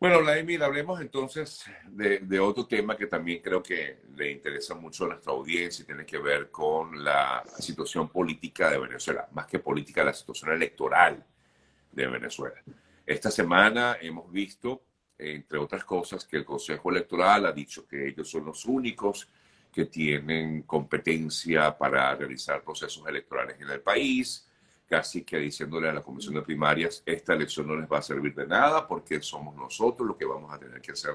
Bueno, Vladimir, hablemos entonces de, otro tema que también creo que le interesa mucho a nuestra audiencia y tiene que ver con la situación política de Venezuela, más que política, la situación electoral de Venezuela. Esta semana hemos visto, entre otras cosas, que el Consejo Electoral ha dicho que ellos son los únicos que tienen competencia para realizar procesos electorales en el país, casi que diciéndole a la Comisión de Primarias, esta elección no les va a servir de nada porque somos nosotros los que vamos a tener que hacer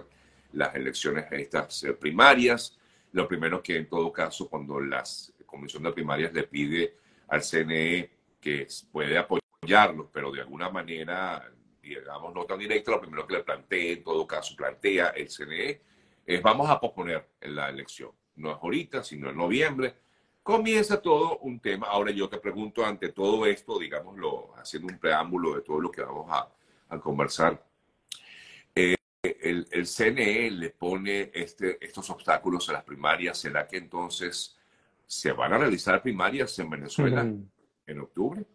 las elecciones estas eh, primarias. Lo primero que en todo caso, cuando la Comisión de Primarias le pide al CNE que puede apoyarlos, pero de alguna manera, digamos, no tan directa, lo primero que le plantea, en todo caso, plantea el CNE, es vamos a posponer la elección. No es ahorita, sino en noviembre comienza todo un tema. Ahora yo te pregunto ante todo esto, digámoslo, haciendo un preámbulo de todo lo que vamos a, conversar. Eh, el, el, CNE le pone este, estos obstáculos a las primarias. ¿Será que entonces se van a realizar primarias en Venezuela en octubre?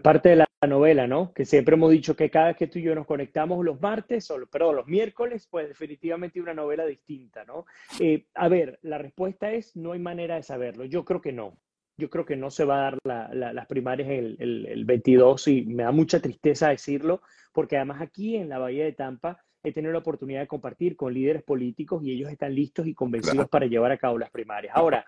Parte de la novela, ¿no? Que siempre hemos dicho que cada vez que tú y yo nos conectamos los martes, o perdón, los miércoles, pues definitivamente una novela distinta, ¿no? Eh, a ver, la respuesta es, no hay manera de saberlo. Yo creo que no. Yo creo que no se va a dar las primarias el, el, el 22 y me da mucha tristeza decirlo, porque además aquí en la Bahía de Tampa he tenido la oportunidad de compartir con líderes políticos y ellos están listos y convencidos para llevar a cabo las primarias. Ahora,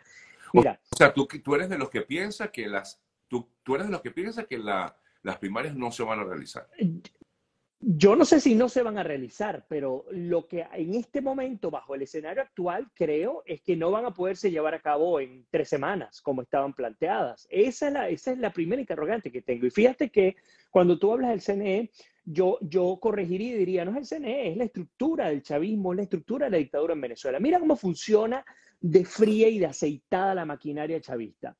mira. O sea, tú, tú eres de los que piensa que las, tú, tú eres de los que piensa que la, las primarias no se van a realizar. Yo no sé si no se van a realizar, pero lo que en este momento, bajo el escenario actual, creo es que no van a poderse llevar a cabo en tres semanas, como estaban planteadas. Esa es la, primera interrogante que tengo. Y fíjate que cuando tú hablas del CNE, yo, yo corregiría y diría, no es el CNE, es la estructura del chavismo, es la estructura de la dictadura en Venezuela. Mira cómo funciona de fría y de aceitada la maquinaria chavista.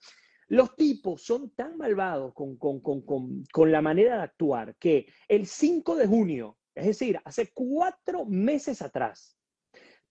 Los tipos son tan malvados con, la manera de actuar que el 5 de junio, es decir, hace cuatro meses atrás,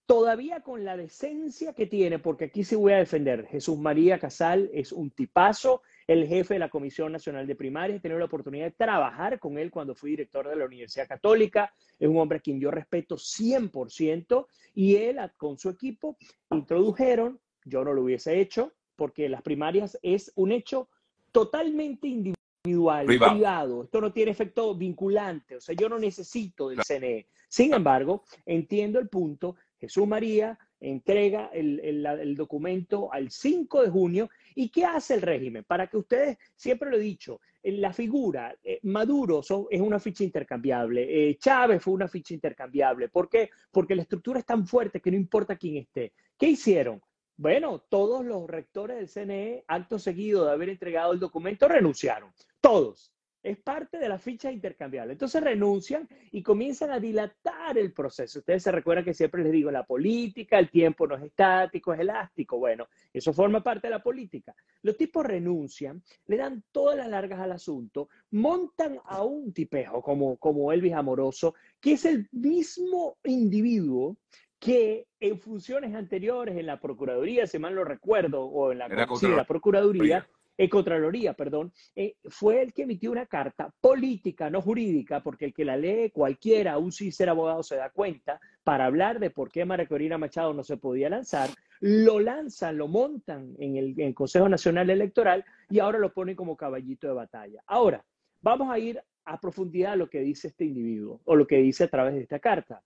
todavía con la decencia que tiene, porque aquí se voy a defender, Jesús María Casal es un tipazo, el jefe de la Comisión Nacional de Primarias, he tenido la oportunidad de trabajar con él cuando fui director de la Universidad Católica, es un hombre a quien yo respeto 100%, y él con su equipo introdujeron, yo no lo hubiese hecho, porque las primarias es un hecho totalmente individual, privado. Esto no tiene efecto vinculante, o sea, yo no necesito del CNE. Sin embargo, entiendo el punto. Jesús María entrega el, documento al 5 de junio. ¿Y qué hace el régimen? Para que ustedes, siempre lo he dicho, la figura, eh, Maduro es una ficha intercambiable, eh, Chávez fue una ficha intercambiable. ¿Por qué? Porque la estructura es tan fuerte que no importa quién esté. ¿Qué hicieron? Bueno, todos los rectores del CNE, acto seguido de haber entregado el documento, renunciaron. Todos. Es parte de la ficha intercambiable. Entonces renuncian y comienzan a dilatar el proceso. Ustedes se recuerdan que siempre les digo, la política, el tiempo no es estático, es elástico. Bueno, eso forma parte de la política. Los tipos renuncian, le dan todas las largas al asunto, montan a un tipejo como, como Elvis Amoroso, que es el mismo individuo que en funciones anteriores en la Procuraduría, si mal lo recuerdo, o en la, la Procuraduría, en Contraloría, perdón, eh, fue el que emitió una carta política, no jurídica, porque el que la lee cualquiera, aún sin ser abogado, se da cuenta, para hablar de por qué María Corina Machado no se podía lanzar, lo lanzan, lo montan en el, en el Consejo Nacional Electoral y ahora lo ponen como caballito de batalla. Ahora, vamos a ir a profundidad a lo que dice este individuo o lo que dice a través de esta carta.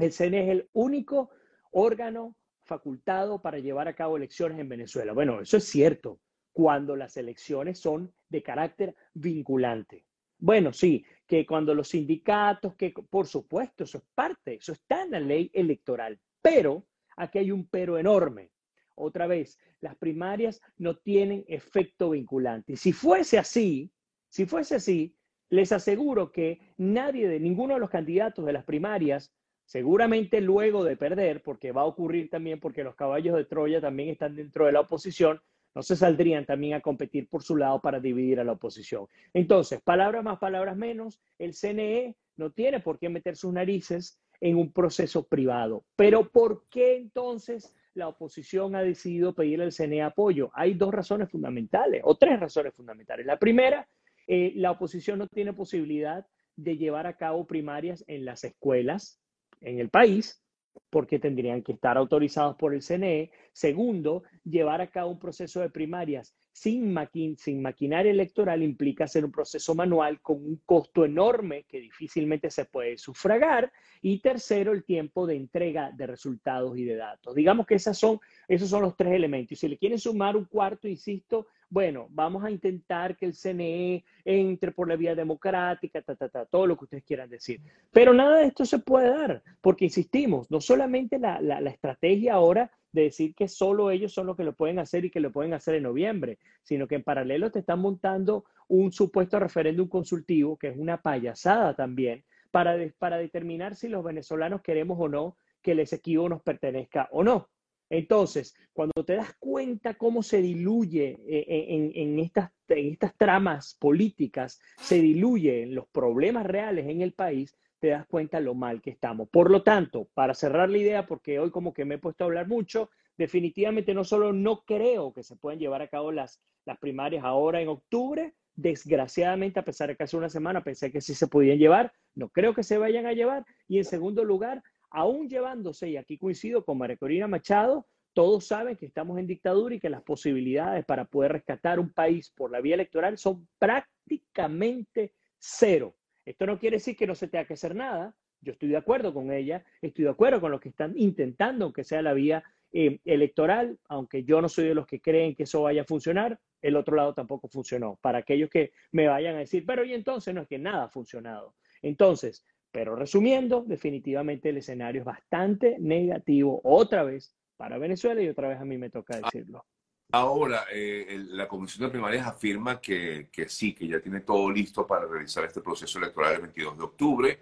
El CNE es el único órgano facultado para llevar a cabo elecciones en Venezuela. Bueno, eso es cierto cuando las elecciones son de carácter vinculante. Bueno, sí, que cuando los sindicatos, que por supuesto, eso es parte, eso está en la ley electoral, pero aquí hay un pero enorme. Otra vez, las primarias no tienen efecto vinculante. Y si fuese así, si fuese así, les aseguro que nadie de ninguno de los candidatos de las primarias Seguramente luego de perder, porque va a ocurrir también porque los caballos de Troya también están dentro de la oposición, no se saldrían también a competir por su lado para dividir a la oposición. Entonces, palabras más, palabras menos, el CNE no tiene por qué meter sus narices en un proceso privado. Pero ¿por qué entonces la oposición ha decidido pedirle al CNE apoyo? Hay dos razones fundamentales, o tres razones fundamentales. La primera, eh, la oposición no tiene posibilidad de llevar a cabo primarias en las escuelas en el país, porque tendrían que estar autorizados por el CNE. Segundo, llevar a cabo un proceso de primarias sin, sin maquinaria electoral implica hacer un proceso manual con un costo enorme que difícilmente se puede sufragar. Y tercero, el tiempo de entrega de resultados y de datos. Digamos que esas son, esos son los tres elementos. Y si le quieren sumar un cuarto, insisto, bueno, vamos a intentar que el CNE entre por la vía democrática, ta, ta, ta, todo lo que ustedes quieran decir. Pero nada de esto se puede dar, porque insistimos, no solamente la, la, la estrategia ahora de decir que solo ellos son los que lo pueden hacer y que lo pueden hacer en noviembre, sino que en paralelo te están montando un supuesto referéndum consultivo, que es una payasada también, para, para determinar si los venezolanos queremos o no que el Esequibo nos pertenezca o no. Entonces, cuando te das cuenta cómo se diluye eh, en, estas, en estas tramas políticas, se diluyen los problemas reales en el país, te das cuenta lo mal que estamos. Por lo tanto, para cerrar la idea, porque hoy como que me he puesto a hablar mucho, definitivamente no solo no creo que se puedan llevar a cabo las, las primarias ahora en octubre, desgraciadamente, a pesar de que hace una semana pensé que sí se podían llevar, no creo que se vayan a llevar. Y en segundo lugar, aún llevándose, y aquí coincido con María Corina Machado, todos saben que estamos en dictadura y que las posibilidades para poder rescatar un país por la vía electoral son prácticamente cero. Esto no quiere decir que no se tenga que hacer nada. Yo estoy de acuerdo con ella, estoy de acuerdo con lo que están intentando, que sea la vía eh, electoral, aunque yo no soy de los que creen que eso vaya a funcionar, el otro lado tampoco funcionó. Para aquellos que me vayan a decir, pero y entonces no es que nada ha funcionado. Entonces, pero resumiendo, definitivamente el escenario es bastante negativo otra vez para Venezuela y otra vez a mí me toca decirlo. Ahora, eh, la Comisión de Primarias afirma que, que, sí, que ya tiene todo listo para realizar este proceso electoral el 22 de octubre,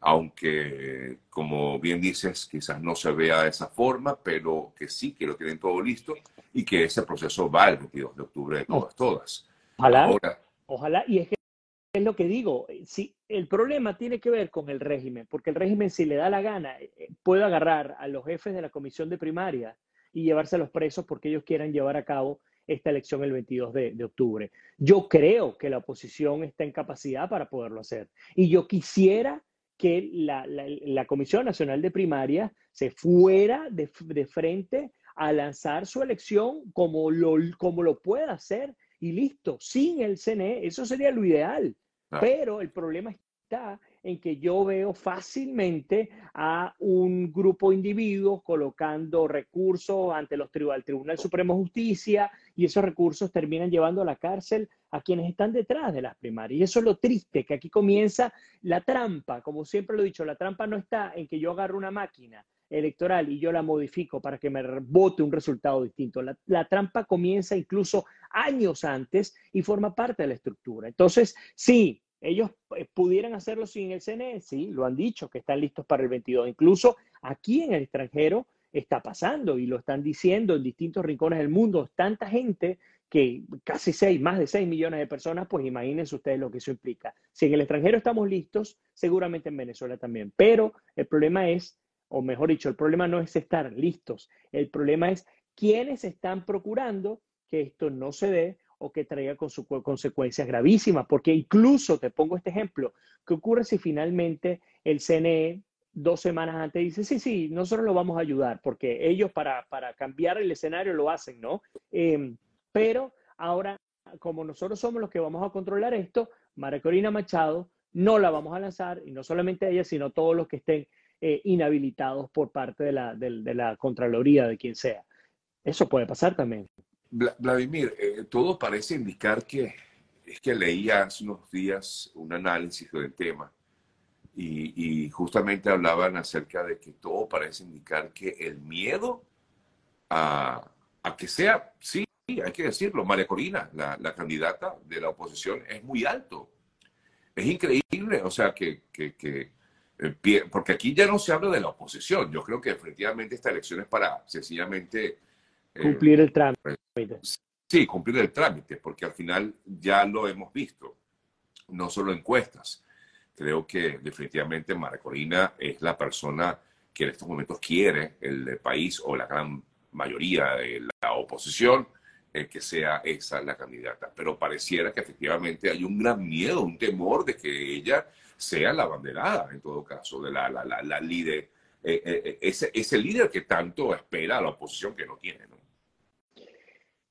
aunque, como bien dices, quizás no se vea de esa forma, pero que sí, que lo tienen todo listo y que ese proceso va el 22 de octubre de todas, todas. Ojalá, Ahora, ojalá, y es que es lo que digo, eh, si el problema tiene que ver con el régimen, porque el régimen si le da la gana eh, eh, puede agarrar a los jefes de la comisión de primaria y llevarse a los presos porque ellos quieran llevar a cabo esta elección el 22 de, octubre. Yo creo que la oposición está en capacidad para poderlo hacer. Y yo quisiera que la, Comisión Nacional de Primaria se fuera de, de, frente a lanzar su elección como lo, como lo pueda hacer y listo, sin el CNE. Eso sería lo ideal. Pero el problema está en que yo veo fácilmente a un grupo de individuos colocando recursos ante los el Tribunal Supremo de Justicia y esos recursos terminan llevando a la cárcel a quienes están detrás de las primarias. Y eso es lo triste, que aquí comienza la trampa. Como siempre lo he dicho, la trampa no está en que yo agarro una máquina electoral y yo la modifico para que me vote un resultado distinto. La, trampa comienza incluso años antes y forma parte de la estructura. Entonces, sí, ellos eh, pudieran hacerlo sin el CNE, sí, lo han dicho, que están listos para el 22. Incluso aquí en el extranjero está pasando y lo están diciendo en distintos rincones del mundo. Tanta gente que casi seis, más de 6 millones de personas, pues imagínense ustedes lo que eso implica. Si en el extranjero estamos listos, seguramente en Venezuela también. Pero el problema es, o mejor dicho, el problema no es estar listos, el problema es quiénes están procurando que esto no se dé o que traiga con su, consecuencias gravísimas, porque incluso, te pongo este ejemplo, ¿qué ocurre si finalmente el CNE dos semanas antes dice, sí, sí, nosotros lo vamos a ayudar, porque ellos para, para cambiar el escenario lo hacen, ¿no? Em, pero ahora, como nosotros somos los que vamos a controlar esto, María Corina Machado no la vamos a lanzar, y no solamente ella, sino todos los que estén eh, inhabilitados por parte de la, Contraloría, de quien sea. Eso puede pasar también. Vladimir, eh, todo parece indicar que es que leía hace unos días un análisis del tema y, justamente hablaban acerca de que todo parece indicar que el miedo a, que sea, sí, hay que decirlo, María Corina, la, candidata de la oposición, es muy alto. Es increíble, o sea, que, porque aquí ya no se habla de la oposición. Yo creo que efectivamente esta elección es para sencillamente eh, cumplir el trámite. Sí, cumplir el trámite, porque al final ya lo hemos visto, no solo encuestas. Creo que definitivamente Mara Corina es la persona que en estos momentos quiere el país o la gran mayoría de la oposición eh, que sea esa la candidata. Pero pareciera que efectivamente hay un gran miedo, un temor de que ella sea la banderada, en todo caso, de la, la, la, líder, eh, eh, ese, ese líder que tanto espera a la oposición que no tiene. ¿no?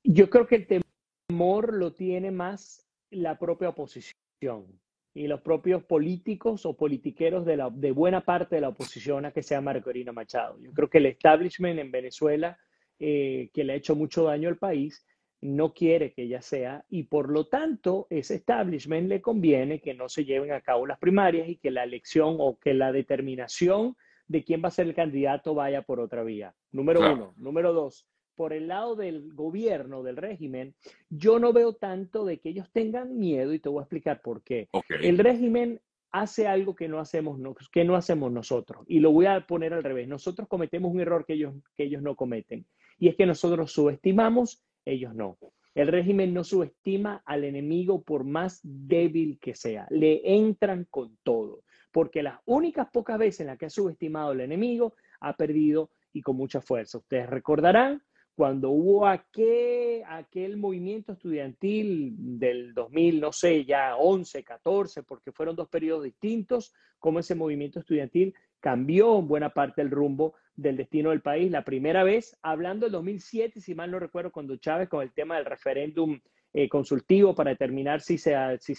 Yo creo que el temor lo tiene más la propia oposición y los propios políticos o politiqueros de, la, de buena parte de la oposición a que sea Margarina Machado. Yo creo que el establishment en Venezuela, eh, que le ha hecho mucho daño al país, no quiere que ella sea y por lo tanto ese establishment le conviene que no se lleven a cabo las primarias y que la elección o que la determinación de quién va a ser el candidato vaya por otra vía. Número uno. Número dos, por el lado del gobierno, del régimen, yo no veo tanto de que ellos tengan miedo y te voy a explicar por qué. El régimen hace algo que no hacemos, que no hacemos nosotros y lo voy a poner al revés. Nosotros cometemos un error que ellos, que ellos no cometen y es que nosotros subestimamos, ellos no. El régimen no subestima al enemigo por más débil que sea, le entran con todo, porque las únicas pocas veces en las que ha subestimado al enemigo ha perdido y con mucha fuerza. Ustedes recordarán cuando hubo aquel, aquel movimiento estudiantil del 2000, no sé, ya 11, 14, porque fueron dos periodos distintos, cómo ese movimiento estudiantil cambió en buena parte el rumbo del destino del país. La primera vez, hablando del 2007, si mal no recuerdo, cuando Chávez con el tema del referéndum eh, consultivo para determinar si se,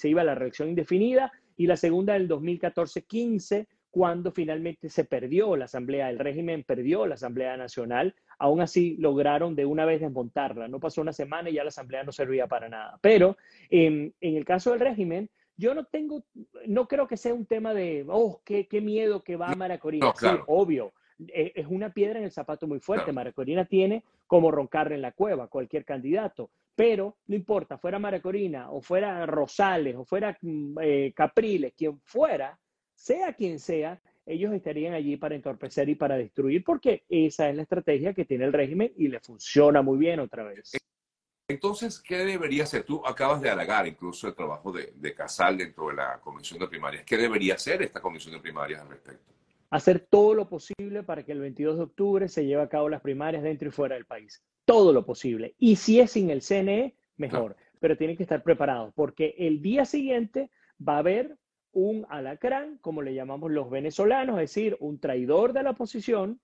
iba a la reelección indefinida, y la segunda del 2014-15, cuando finalmente se perdió la Asamblea, el régimen perdió la Asamblea Nacional, aún así lograron de una vez desmontarla. No pasó una semana y ya la Asamblea no servía para nada. Pero en, el caso del régimen, yo no tengo, no creo que sea un tema de, oh, qué, qué miedo que va a Maracorina. Sí, obvio, e, es una piedra en el zapato muy fuerte. Maracorina tiene como roncarle en la cueva cualquier candidato. Pero no importa, fuera Maracorina o fuera Rosales o fuera mm, eh, Capriles, quien fuera, sea quien sea, ellos estarían allí para entorpecer y para destruir, porque esa es la estrategia que tiene el régimen y le funciona muy bien otra vez. Entonces, ¿qué debería hacer? Tú acabas de halagar incluso el trabajo de, de Casal dentro de la Comisión de Primarias. ¿Qué debería hacer esta Comisión de Primarias al respecto? Hacer todo lo posible para que el 22 de octubre se lleve a cabo las primarias dentro y fuera del país. Todo lo posible. Y si es sin el CNE, mejor. Pero tienen que estar preparados, porque el día siguiente va a haber un alacrán, como le llamamos los venezolanos, es decir, un traidor de la oposición,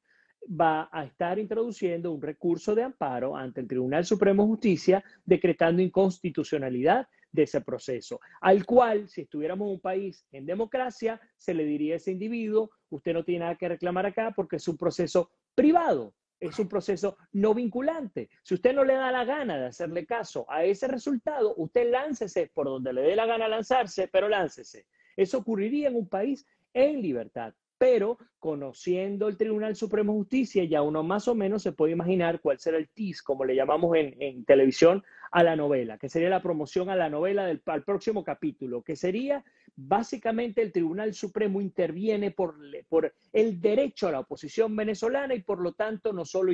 va a estar introduciendo un recurso de amparo ante el Tribunal Supremo de Justicia, decretando inconstitucionalidad de ese proceso, al cual, si estuviéramos en un país en democracia, se le diría a ese individuo, usted no tiene nada que reclamar acá porque es un proceso privado, es un proceso no vinculante. Si usted no le da la gana de hacerle caso a ese resultado, usted láncese por donde le dé la gana lanzarse, pero láncese. Eso ocurriría en un país en libertad. Pero conociendo el Tribunal Supremo de Justicia, ya uno más o menos se puede imaginar cuál será el TIS, como le llamamos en, televisión, a la novela, que sería la promoción a la novela del al próximo capítulo, que sería básicamente el Tribunal Supremo interviene por, por el derecho a la oposición venezolana y por lo tanto no solo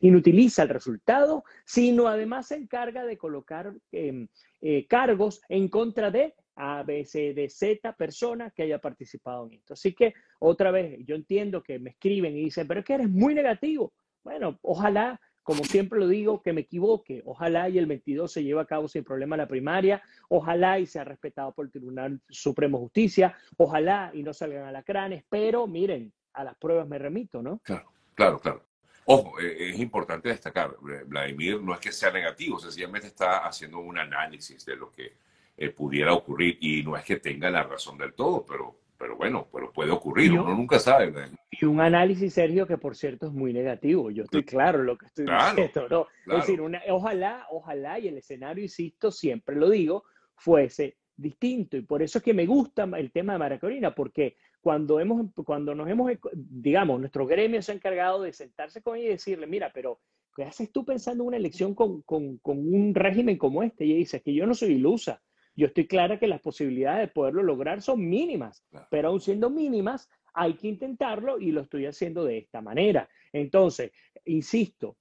inutiliza el resultado, sino además se encarga de colocar em, eh, cargos en contra de a, B, C, D, Z persona que haya participado en esto. Así que, otra vez, yo entiendo que me escriben y dicen, pero es que eres muy negativo. Bueno, ojalá, como siempre lo digo, que me equivoque. Ojalá y el 22 se lleve a cabo sin problema la primaria. Ojalá y sea respetado por el Tribunal Supremo Justicia. Ojalá y no salgan alacranes. Pero miren, a las pruebas me remito, ¿no? Claro, claro, claro. Ojo, eh, es importante destacar, Vladimir no es que sea negativo, sencillamente está haciendo un análisis de lo que eh, pudiera ocurrir. Y no es que tenga la razón del todo, pero, pero bueno, pero puede ocurrir, uno nunca sabe. Y un análisis, Sergio, que por cierto es muy negativo. Yo estoy claro en lo que estoy diciendo, ¿no? Es decir, ojalá, ojalá, y el escenario, insisto, siempre lo digo, fuese distinto. Y por eso es que me gusta el tema de Maracorina, porque cuando, hemos, cuando nos hemos, digamos, nuestro gremio se ha encargado de sentarse con ella y decirle, mira, pero ¿qué haces tú pensando en una elección con, con, con un régimen como este? Y ella dice, que yo no soy ilusa yo estoy clara que las posibilidades de poderlo lograr son mínimas, pero aún siendo mínimas, hay que intentarlo y lo estoy haciendo de esta manera. Entonces, insisto,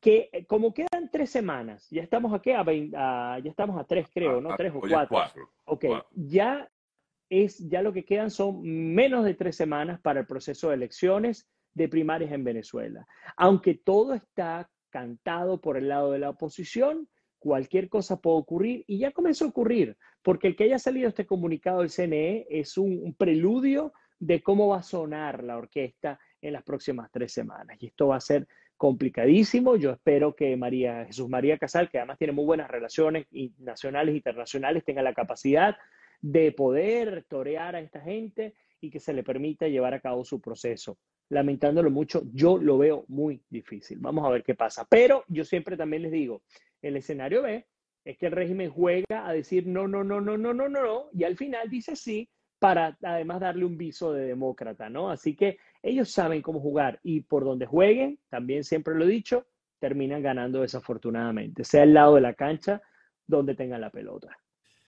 que eh, como quedan tres semanas, ya estamos aquí a, ya estamos a tres, creo, ¿no? Tres o cuatro. Ok, ya es, ya lo que quedan son menos de tres semanas para el proceso de elecciones de primarias en Venezuela. Aunque todo está cantado por el lado de la oposición, cualquier cosa puede ocurrir y ya comenzó a ocurrir. porque el que haya salido este comunicado del CNE es un, preludio de cómo va a sonar la orquesta en las próximas tres semanas. Y esto va a ser complicadísimo. Yo espero que María Jesús María Casal, que además tiene muy buenas relaciones nacionales e internacionales, tenga la capacidad de poder torear a esta gente y que se le permita llevar a cabo su proceso. Lamentándolo mucho, yo lo veo muy difícil. Vamos a ver qué pasa. Pero yo siempre también les digo, el escenario B es que el régimen juega a decir no, no, no, no, no, no, no, no, y al final dice sí para además darle un viso de demócrata, ¿no? Así que ellos saben cómo jugar y por donde jueguen, también siempre lo he dicho, terminan ganando desafortunadamente, sea el lado de la cancha donde tengan la pelota.